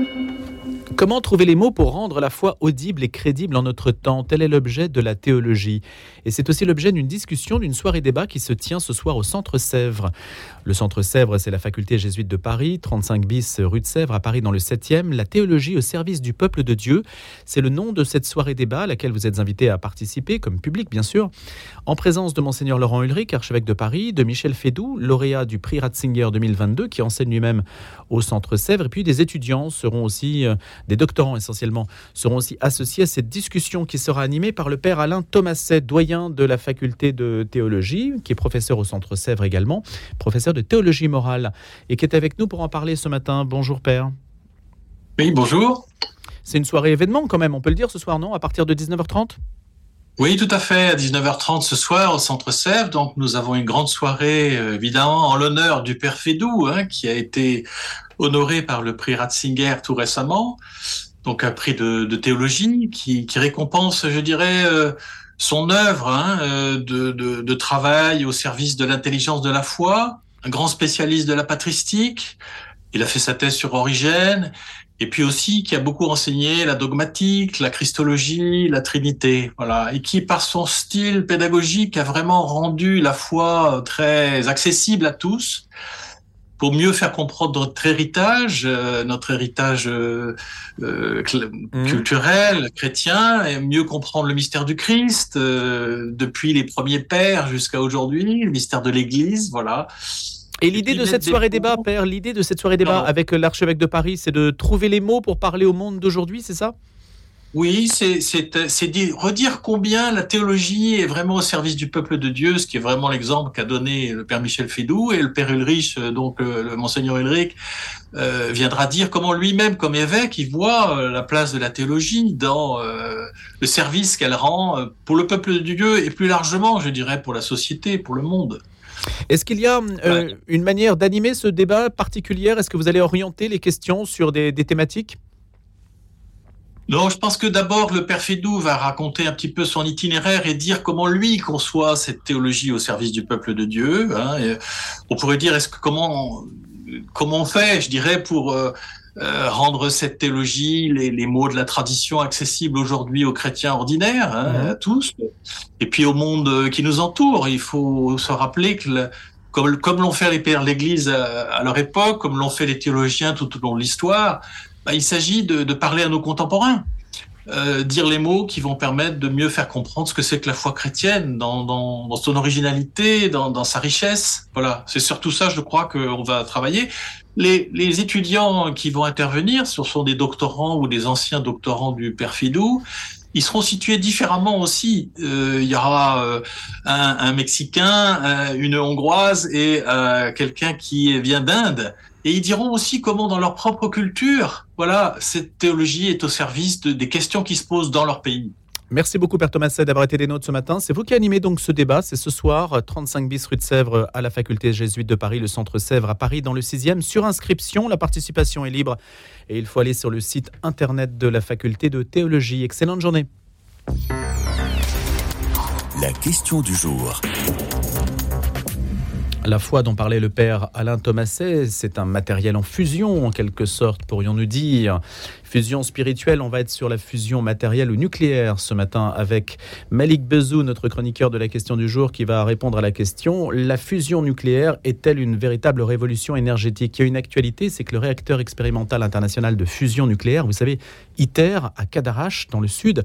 Thank you. Comment trouver les mots pour rendre la foi audible et crédible en notre temps? Tel est l'objet de la théologie. Et c'est aussi l'objet d'une discussion, d'une soirée débat qui se tient ce soir au Centre Sèvres. Le Centre Sèvres, c'est la faculté jésuite de Paris, 35 bis rue de Sèvres à Paris dans le 7e. La théologie au service du peuple de Dieu, c'est le nom de cette soirée débat à laquelle vous êtes invité à participer, comme public bien sûr, en présence de Monseigneur Laurent Ulrich, archevêque de Paris, de Michel Fédou, lauréat du prix Ratzinger 2022, qui enseigne lui-même au Centre Sèvres, et puis des étudiants seront aussi euh, des doctorants essentiellement seront aussi associés à cette discussion qui sera animée par le père Alain Thomaset, doyen de la faculté de théologie, qui est professeur au Centre Sèvres également, professeur de théologie morale, et qui est avec nous pour en parler ce matin. Bonjour père. Oui, bonjour. C'est une soirée événement quand même, on peut le dire ce soir, non? À partir de 19h30 oui, tout à fait. À 19h30 ce soir au Centre Sèvres, donc nous avons une grande soirée, euh, évidemment, en l'honneur du Père Fédou, hein, qui a été honoré par le prix Ratzinger tout récemment donc un prix de, théologie qui, récompense, je dirais, euh, son œuvre hein, euh, de, travail au service de l'intelligence de la foi, un grand spécialiste de la patristique. Il a fait sa thèse sur Origène, et puis aussi qui a beaucoup enseigné la dogmatique, la christologie, la Trinité, voilà, et qui par son style pédagogique a vraiment rendu la foi très accessible à tous pour mieux faire comprendre notre héritage, euh, notre héritage euh, euh, mmh. culturel, chrétien, et mieux comprendre le mystère du Christ, depuis les premiers pères jusqu'à aujourd'hui, le mystère de l'Église, voilà. Et l'idée de cette soirée débat, Père, l'idée de cette soirée débat avec l'archevêque de Paris, c'est de trouver les mots pour parler au monde d'aujourd'hui, c'est ça? Oui, c'est redire combien la théologie est vraiment au service du peuple de Dieu, ce qui est vraiment l'exemple qu'a donné le Père Michel Fédou et le Père Ulrich, euh, donc euh, le Monseigneur Ulrich, euh, viendra dire comment lui-même, comme évêque, il voit la place de la théologie dans le service qu'elle rend pour le peuple de Dieu et plus largement, je dirais, pour la société, pour le monde. Est-ce qu'il y a une manière d'animer ce débat particulière? Est-ce que vous allez orienter les questions sur des thématiques? Non, je pense que d'abord le père Fédou va raconter un petit peu son itinéraire et dire comment lui conçoit cette théologie au service du peuple de Dieu. Hein, on pourrait dire est-ce que comment comment on fait, je dirais, pour euh, euh, rendre cette théologie, les, mots de la tradition accessibles aujourd'hui aux chrétiens ordinaires, hein, à tous, et puis au monde qui nous entoure. Il faut se rappeler que comme, comme l'ont fait les pères de l'Église à, leur époque, comme l'ont fait les théologiens tout au long de l'histoire, bah, il s'agit de, parler à nos contemporains. Euh, dire les mots qui vont permettre de mieux faire comprendre ce que c'est que la foi chrétienne dans, son originalité, dans, sa richesse. Voilà, c'est surtout ça, je crois, qu'on va travailler. Les, étudiants qui vont intervenir, ce sont des doctorants ou des anciens doctorants du Perfidou, ils seront situés différemment aussi. Euh, il y aura euh, un, un, Mexicain, une Hongroise et quelqu'un qui vient d'Inde. Et ils diront aussi comment dans leur propre culture, voilà, cette théologie est au service de, des questions qui se posent dans leur pays. Merci beaucoup, Père Thomas, d'avoir été des nôtres ce matin. C'est vous qui animez donc ce débat. C'est ce soir, 35 bis rue de Sèvres, à la faculté jésuite de Paris, le centre Sèvres à Paris, dans le 6e. Sur inscription, la participation est libre et il faut aller sur le site internet de la faculté de théologie. Excellente journée. La question du jour. La foi dont parlait le père Alain Thomaset, c'est un matériel en fusion, en quelque sorte, pourrions-nous dire. Fusion spirituelle, on va être sur la fusion matérielle ou nucléaire ce matin avec Malik Bezou, notre chroniqueur de la question du jour, qui va répondre à la question La fusion nucléaire est-elle une véritable révolution énergétique? Il y a une actualité, c'est que le réacteur expérimental international de fusion nucléaire, vous savez, ITER à Cadarache, dans le sud,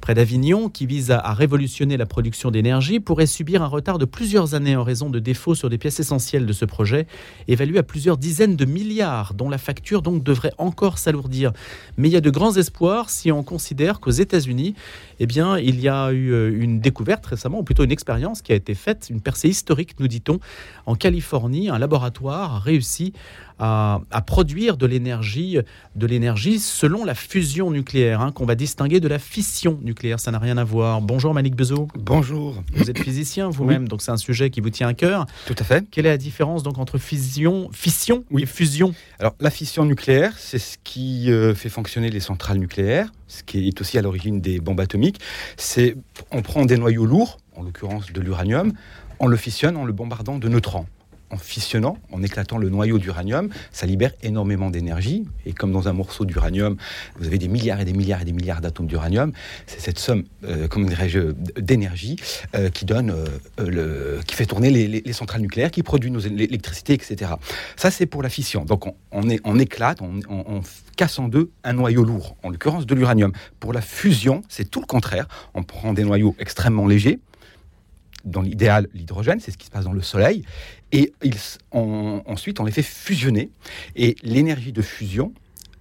près d'Avignon, qui vise à, révolutionner la production d'énergie, pourrait subir un retard de plusieurs années en raison de défauts sur des pièces essentielles de ce projet, évalué à plusieurs dizaines de milliards, dont la facture donc devrait encore s'alourdir. Mais il y a de grands espoirs si on considère qu'aux États-Unis, eh il y a eu euh, une découverte récemment, ou plutôt une expérience qui a été faite, une percée historique, nous dit-on, en Californie. Un laboratoire a réussi à, produire de l'énergie, de l'énergie selon la fusion nucléaire, hein, qu'on va distinguer de la fission nucléaire. Ça n'a rien à voir. Bonjour Malik Bezou. Bonjour. Vous êtes physicien vous-même, donc c'est un sujet qui vous tient à cœur. Tout à fait. Quelle est la différence donc entre fission, fission et fusion? Alors la fission nucléaire, c'est ce qui euh, fait fonctionner les centrales nucléaires, ce qui est aussi à l'origine des bombes atomiques. C'est on prend des noyaux lourds, en l'occurrence de l'uranium, on le fissionne en le bombardant de neutrons en fissionnant, en éclatant le noyau d'uranium, ça libère énormément d'énergie. Et comme dans un morceau d'uranium, vous avez des milliards et des milliards et des milliards d'atomes d'uranium, c'est cette somme, euh, d'énergie euh, qui donne, euh, le, qui fait tourner les, centrales nucléaires, qui produit nos l'électricité, etc. Ça, c'est pour la fission. Donc, on, éclate, on, casse en deux un noyau lourd, en l'occurrence de l'uranium. Pour la fusion, c'est tout le contraire. On prend des noyaux extrêmement légers, dans l'idéal l'hydrogène, c'est ce qui se passe dans le Soleil, et ensuite on les fait fusionner. Et l'énergie de fusion,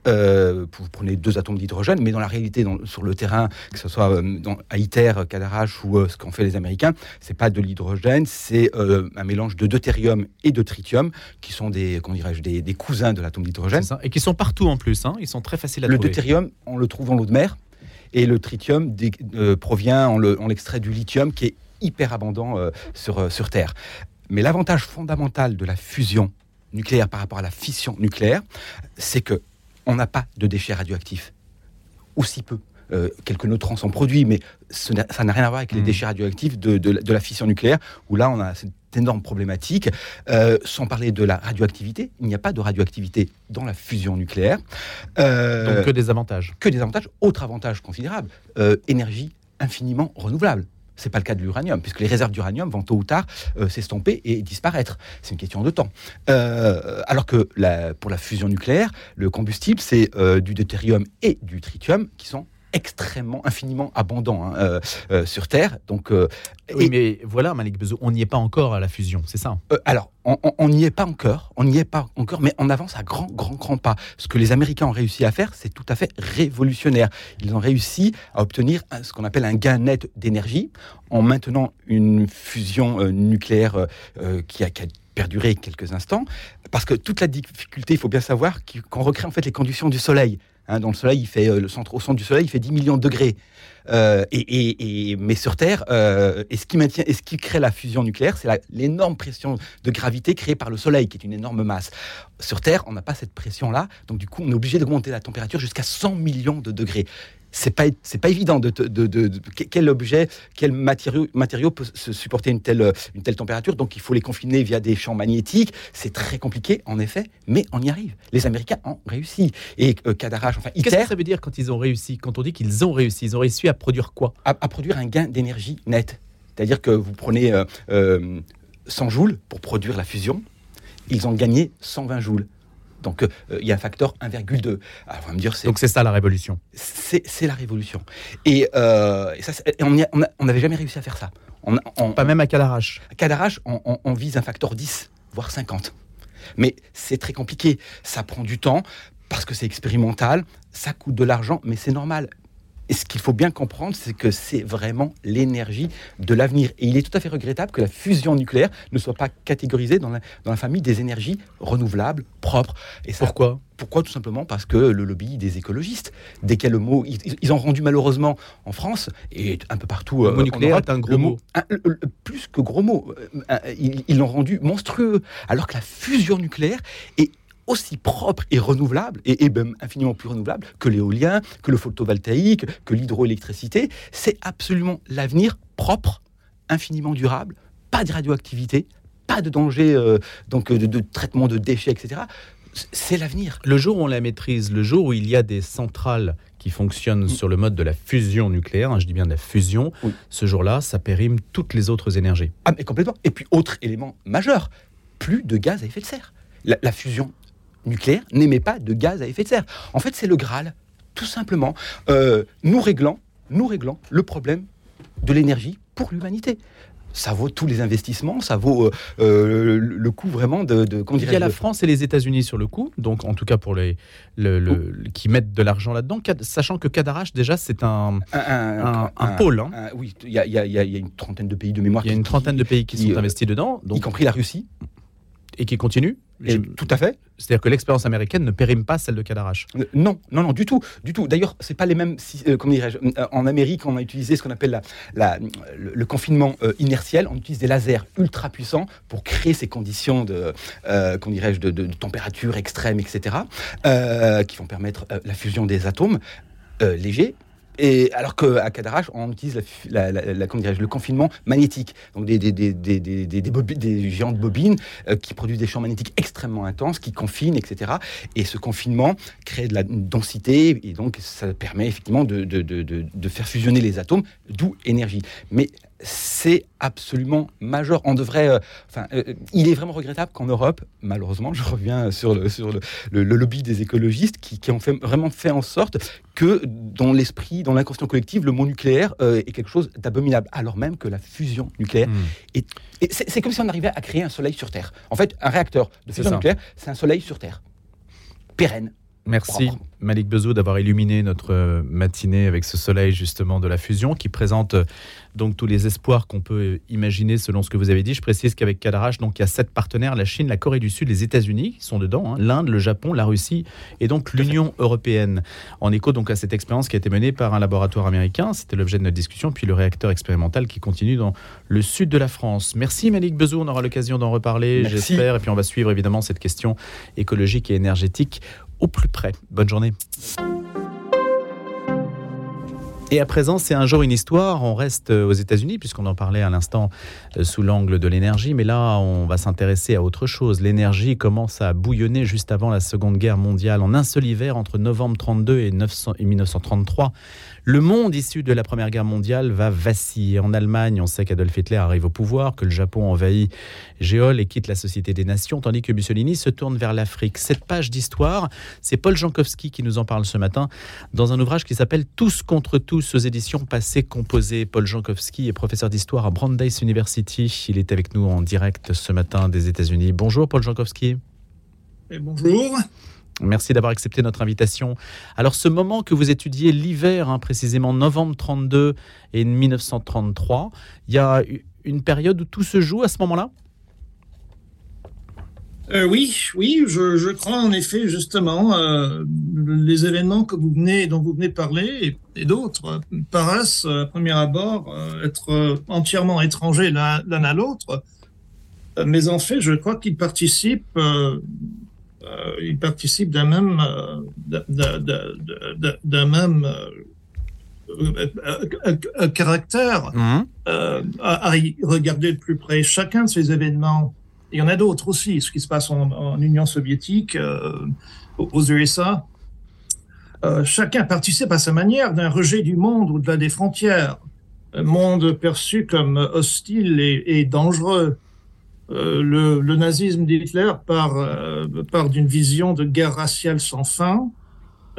euh, vous prenez deux atomes d'hydrogène, mais dans la réalité, sur le terrain, que ce soit euh, dans, à ITER, Cadarache ou euh, ce qu'ont fait les Américains, c'est pas de l'hydrogène, c'est un mélange de deutérium et de tritium, qui sont des, dirais des, cousins de l'atome d'hydrogène. Et qui sont partout en plus, hein. ils sont très faciles à le trouver. Le deutérium, on le trouve en l'eau de mer, et le tritium provient, on l'extrait du lithium, qui est hyper abondant sur, sur Terre. Mais l'avantage fondamental de la fusion nucléaire par rapport à la fission nucléaire, c'est que on n'a pas de déchets radioactifs, ou si peu. Euh, quelques neutrons sont produits, mais ça n'a rien à voir avec les hmm. déchets radioactifs de, la fission nucléaire, où là on a cette énorme problématique. Euh, sans parler de la radioactivité, il n'y a pas de radioactivité dans la fusion nucléaire. Euh, Donc que des avantages. Que des avantages. Autre avantage considérable, énergie infiniment renouvelable. C'est pas le cas de l'uranium, puisque les réserves d'uranium vont tôt ou tard euh, s'estomper et disparaître. C'est une question de temps. Euh, alors que pour la fusion nucléaire, le combustible, c'est euh, du deutérium et du tritium qui sont extrêmement, infiniment abondants hein, euh, euh, sur Terre. Donc, euh, oui, mais voilà, Malik Bezou, on n'y est pas encore à la fusion, c'est ça Alors, on n'y est pas encore, on n'y est pas encore, mais on avance à grand, grand, grand pas. Ce que les Américains ont réussi à faire, c'est tout à fait révolutionnaire. Ils ont réussi à obtenir ce qu'on appelle un gain net d'énergie en maintenant une fusion nucléaire qui a, qui a perduré quelques instants, parce que toute la difficulté, il faut bien savoir qu'on recrée en fait les conditions du Soleil. Hein, dans le Soleil, il fait euh, le centre, au centre du Soleil, il fait 10 millions de degrés. Euh, et, mais sur Terre, euh, et ce qui maintient, et ce qui crée la fusion nucléaire, c'est l'énorme pression de gravité créée par le Soleil, qui est une énorme masse. Sur Terre, on n'a pas cette pression-là, donc du coup, on est obligé d'augmenter la température jusqu'à 100 millions de degrés c'est pas c'est pas évident de, de, quel objet, quel matériau, matériau peut se supporter une telle une telle température. Donc il faut les confiner via des champs magnétiques. C'est très compliqué en effet, mais on y arrive. Les Américains ont réussi et euh, enfin Qu'est-ce que ça veut dire quand ils ont réussi Quand on dit qu'ils ont réussi, ils ont réussi à produire quoi? À, produire un gain d'énergie net. C'est-à-dire que vous prenez 100 euh, euh, joules pour produire la fusion, ils ont gagné 120 joules. Donc euh, il y a un facteur 1,2. Donc c'est ça la révolution. C'est la révolution. Et, euh, on n'avait jamais réussi à faire ça. Pas même à Cadarache. À Cadarache, on, vise un facteur 10, voire 50. Mais c'est très compliqué. Ça prend du temps parce que c'est expérimental, ça coûte de l'argent, mais c'est normal. Et ce qu'il faut bien comprendre, c'est que c'est vraiment l'énergie de l'avenir. Et il est tout à fait regrettable que la fusion nucléaire ne soit pas catégorisée dans la, dans la famille des énergies renouvelables, propres. Et pourquoi? pourquoi? Tout simplement parce que le lobby des écologistes, dès qu'il y a le mot, ils, ont rendu malheureusement en France et un peu partout. Le mot euh, nucléaire est un gros mot. plus que gros mot. Euh, ils l'ont rendu monstrueux. Alors que la fusion nucléaire est aussi propre et renouvelable, et, même infiniment plus renouvelable que l'éolien, que le photovoltaïque, que l'hydroélectricité. C'est absolument l'avenir propre, infiniment durable, pas de radioactivité, pas de danger euh, donc de, traitement de déchets, etc. C'est l'avenir. Le jour où on la maîtrise, le jour où il y a des centrales qui fonctionnent mm. sur le mode de la fusion nucléaire, hein, je dis bien de la fusion, ce jour-là, ça périme toutes les autres énergies. Ah, mais complètement. Et puis, autre élément majeur, plus de gaz à effet de serre. la fusion nucléaire n'émet pas de gaz à effet de serre. En fait, c'est le Graal, tout simplement. Euh, nous réglons, nous réglons le problème de l'énergie pour l'humanité ça vaut tous les investissements, ça vaut euh, euh, le coût vraiment de. de Il y a la France et les États-Unis sur le coup, donc en tout cas pour les le, qui mettent de l'argent là-dedans, sachant que Cadarache déjà c'est un, un, pôle. Hein. oui, il y, a, une trentaine de pays de mémoire. Il y a une trentaine de pays qui, sont investis dedans, donc, y compris la Russie et qui continue Tout à fait. C'est-à-dire que l'expérience américaine ne périme pas celle de Cadarache. Euh, non, non, non, du tout, du tout. D'ailleurs, c'est pas les mêmes. Euh, comment dirais-je euh, En Amérique, on a utilisé ce qu'on appelle la, le, confinement inertiel. On utilise des lasers ultra puissants pour créer ces conditions de, dirais-je, de, température extrême, etc., qui vont permettre la fusion des atomes légers Et alors qu'à Cadarache, on utilise le confinement magnétique, donc des, des, des, des, des géantes bobines euh, qui produisent des champs magnétiques extrêmement intenses, qui confinent, etc. Et ce confinement crée de la densité, et donc ça permet effectivement de, de, de, de faire fusionner les atomes, d'où énergie. Mais c'est absolument majeur. On devrait, euh, enfin, euh, il est vraiment regrettable qu'en Europe, malheureusement, je reviens sur le, sur le, lobby des écologistes qui, ont fait, vraiment fait en sorte que dans l'esprit, dans l'inconscient collectif, le mot nucléaire euh, est quelque chose d'abominable, alors même que la fusion nucléaire hmm. est, c'est comme si on arrivait à créer un soleil sur Terre. En fait, un réacteur de fusion nucléaire, c'est un soleil sur Terre, pérenne, Merci Malik Bezou d'avoir illuminé notre euh, matinée avec ce soleil justement de la fusion qui présente euh, donc tous les espoirs qu'on peut imaginer selon ce que vous avez dit. Je précise qu'avec Cadarache, donc il y a sept partenaires la Chine, la Corée du Sud, les États-Unis qui sont dedans, hein, l'Inde, le Japon, la Russie et donc l'Union européenne. En écho donc à cette expérience qui a été menée par un laboratoire américain, c'était l'objet de notre discussion, puis le réacteur expérimental qui continue dans le sud de la France. Merci Malik Bezou, on aura l'occasion d'en reparler, j'espère, et puis on va suivre évidemment cette question écologique et énergétique au plus près. Bonne journée. Et à présent, c'est un jour une histoire. On reste euh, aux États-Unis, puisqu'on en parlait à l'instant euh, sous l'angle de l'énergie. Mais là, on va s'intéresser à autre chose. L'énergie commence à bouillonner juste avant la Seconde Guerre mondiale, en un seul hiver entre novembre 32 et, 1933. Le monde issu de la Première Guerre mondiale va vaciller. En Allemagne, on sait qu'Adolf Hitler arrive au pouvoir, que le Japon envahit Géol et quitte la Société des Nations, tandis que Mussolini se tourne vers l'Afrique. Cette page d'histoire, c'est Paul Jankowski qui nous en parle ce matin dans un ouvrage qui s'appelle Tous contre tous aux éditions passées composées. Paul Jankowski est professeur d'histoire à Brandeis University. Il est avec nous en direct ce matin des États-Unis. Bonjour Paul Jankowski. Et bonjour. Merci d'avoir accepté notre invitation. Alors ce moment que vous étudiez l'hiver, hein, précisément novembre 32 et 1933, il y a une période où tout se joue à ce moment-là? Euh, oui, oui, je, crois en effet justement euh, les événements que vous venez, dont vous venez parler et, d'autres paraissent à premier abord euh, être entièrement étrangers l'un à l'autre, mais en fait, je crois qu'ils participent euh, il participe d'un même, euh, d'un même euh, caractère mhm. à, y regarder de plus près. Chacun de ces événements, il y en a d'autres aussi, ce qui se passe en, Union soviétique, aux USA, chacun participe à sa manière d'un rejet du monde au-delà des frontières, un monde perçu comme hostile et dangereux. Euh, le, nazisme d'Hitler part, euh, part d'une vision de guerre raciale sans fin.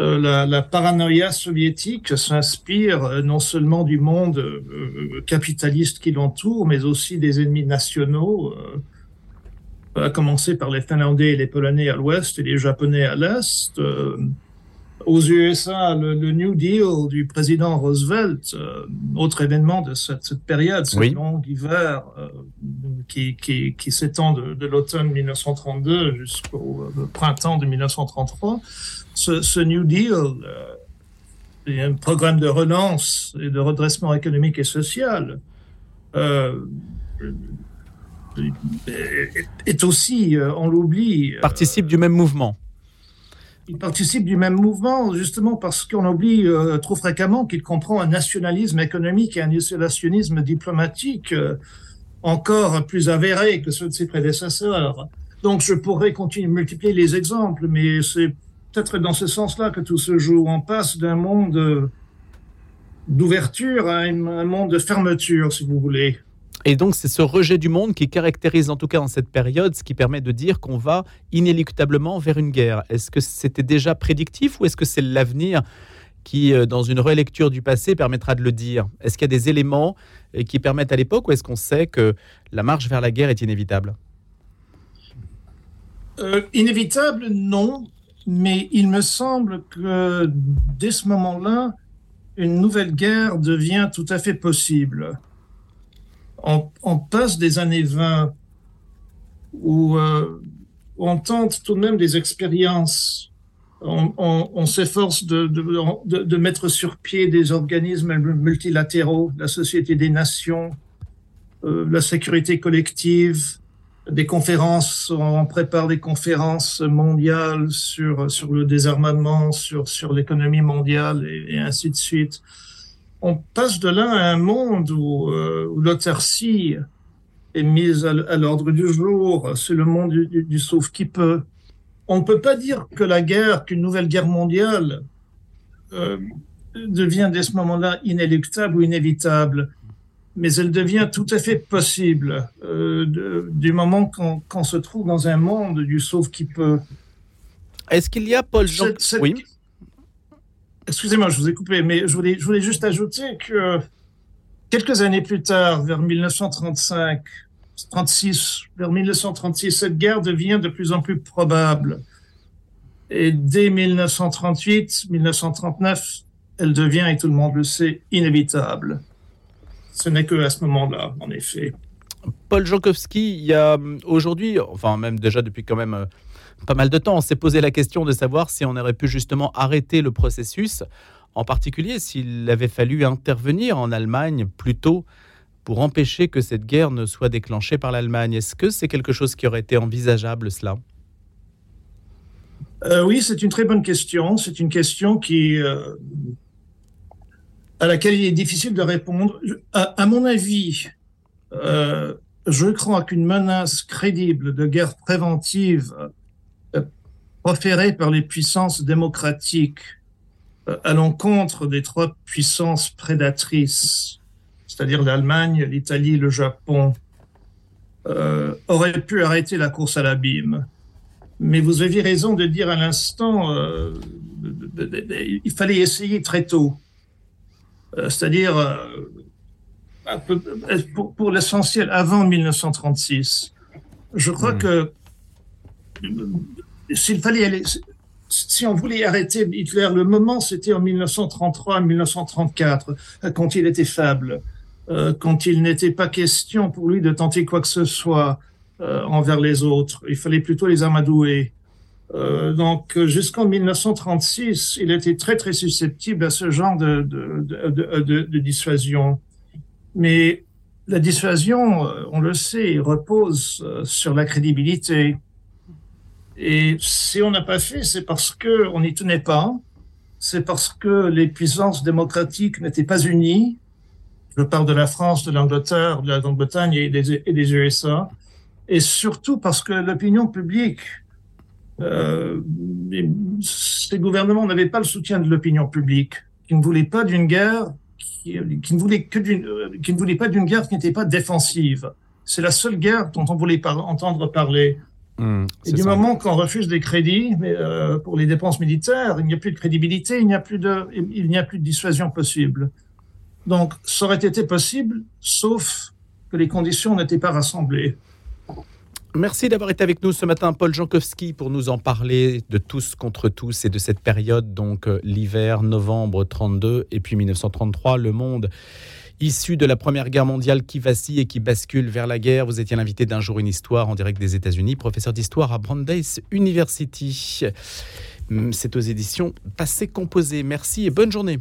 Euh, la, paranoïa soviétique s'inspire non seulement du monde capitaliste qui l'entoure, mais aussi des ennemis nationaux, à commencer par les Finlandais et les Polonais à l'ouest et les Japonais à l'est aux USA, le, New Deal du président Roosevelt, euh, autre événement de cette, période, ce long hiver euh, qui, qui, s'étend de, l'automne 1932 jusqu'au euh, printemps de 1933, ce, New Deal, est un programme de relance et de redressement économique et social, est aussi, on l'oublie. Participe du même mouvement il participe du même mouvement, justement parce qu'on oublie euh, trop fréquemment qu'il comprend un nationalisme économique et un isolationnisme diplomatique euh, encore plus avéré que ceux de ses prédécesseurs. Donc je pourrais continuer de multiplier les exemples, mais c'est peut-être dans ce sens-là que tout se joue. On passe d'un monde d'ouverture à un monde de fermeture, si vous voulez. Et donc, c'est ce rejet du monde qui caractérise, en tout cas dans cette période, ce qui permet de dire qu'on va inéluctablement vers une guerre. Est-ce que c'était déjà prédictif ou est-ce que c'est l'avenir qui, euh, dans une relecture du passé, permettra de le dire? Est-ce qu'il y a des éléments euh, qui permettent à l'époque ou est-ce qu'on sait que la marche vers la guerre est inévitable? Euh, Inévitable, non. Mais il me semble que dès ce moment-là, une nouvelle guerre devient tout à fait possible on, passe des années 20 où euh, on tente tout de même des expériences. On, s'efforce de, mettre sur pied des organismes multilatéraux, la Société des Nations, euh, la sécurité collective, des conférences, on prépare des conférences mondiales sur, sur le désarmement, sur, sur l'économie mondiale et, ainsi de suite. On passe de là à un monde où, euh, où l'autarcie est mise à, l'ordre du jour, c'est le monde du, du, sauf qui peut. On ne peut pas dire que la guerre, qu'une nouvelle guerre mondiale euh, devient dès ce moment-là inéluctable ou inévitable mais elle devient tout à fait possible euh, du moment qu'on se trouve dans un monde du sauf qui peut. Est-ce qu'il y a, Paul Jean Oui. Excusez-moi, je vous ai coupé, mais je voulais, juste ajouter que quelques années plus tard, vers 1935, 36, vers 1936, cette guerre devient de plus en plus probable. Et dès 1938, 1939, elle devient, et tout le monde le sait, inévitable ce n'est que à ce moment-là, en effet. Paul Jankowski, il y a euh, aujourd'hui, enfin même déjà depuis quand même euh, pas mal de temps, on s'est posé la question de savoir si on aurait pu justement arrêter le processus, en particulier s'il avait fallu intervenir en Allemagne plus tôt pour empêcher que cette guerre ne soit déclenchée par l'Allemagne. Est-ce que c'est quelque chose qui aurait été envisageable, cela? Euh, Oui, c'est une très bonne question. C'est une question qui, à laquelle il est difficile de répondre. À, mon avis, euh, je crois qu'une menace crédible de guerre préventive euh, proférée par les puissances démocratiques euh, à l'encontre des trois puissances prédatrices, c'est-à-dire l'Allemagne, l'Italie, le Japon, euh, aurait pu arrêter la course à l'abîme. Mais vous aviez raison de dire à l'instant, euh, il fallait essayer très tôt. Euh, c'est-à-dire pour, pour l'essentiel avant 1936. Je crois hmm. que s'il fallait aller, si on voulait arrêter Hitler, le moment c'était en 1933-1934, quand il était faible, euh, quand il n'était pas question pour lui de tenter quoi que ce soit envers les autres. Il fallait plutôt les amadouer. Euh, donc jusqu'en 1936, il était très très susceptible à ce genre de, dissuasion. Mais la dissuasion, euh, on le sait, repose euh, sur la crédibilité. Et si on n'a pas fait, c'est parce que on n'y tenait pas. C'est parce que les puissances démocratiques n'étaient pas unies. Je parle de la France, de l'Angleterre, de la Grande-Bretagne et et des USA. Et surtout parce que l'opinion publique euh, ces gouvernements n'avaient pas le soutien de l'opinion publique, qui ne voulait pas d'une guerre, qui, ne voulait que euh, qui ne voulait pas d'une guerre qui n'était pas défensive. C'est la seule guerre dont on voulait entendre parler. Mmh, et du moment qu'on refuse des crédits mais, euh, pour les dépenses militaires, il n'y a plus de crédibilité, il n'y a plus de, il n'y a plus de dissuasion possible. Donc, ça aurait été possible, sauf que les conditions n'étaient pas rassemblées. Merci d'avoir été avec nous ce matin, Paul Jankowski, pour nous en parler de tous contre tous et de cette période, donc euh, l'hiver, novembre 32 et puis 1933, le monde issu de la Première Guerre mondiale qui vacille et qui bascule vers la guerre. Vous étiez l'invité d'un jour une histoire en direct des États-Unis, professeur d'histoire à Brandeis University. Hum, c'est aux éditions Passé Composé. Merci et bonne journée.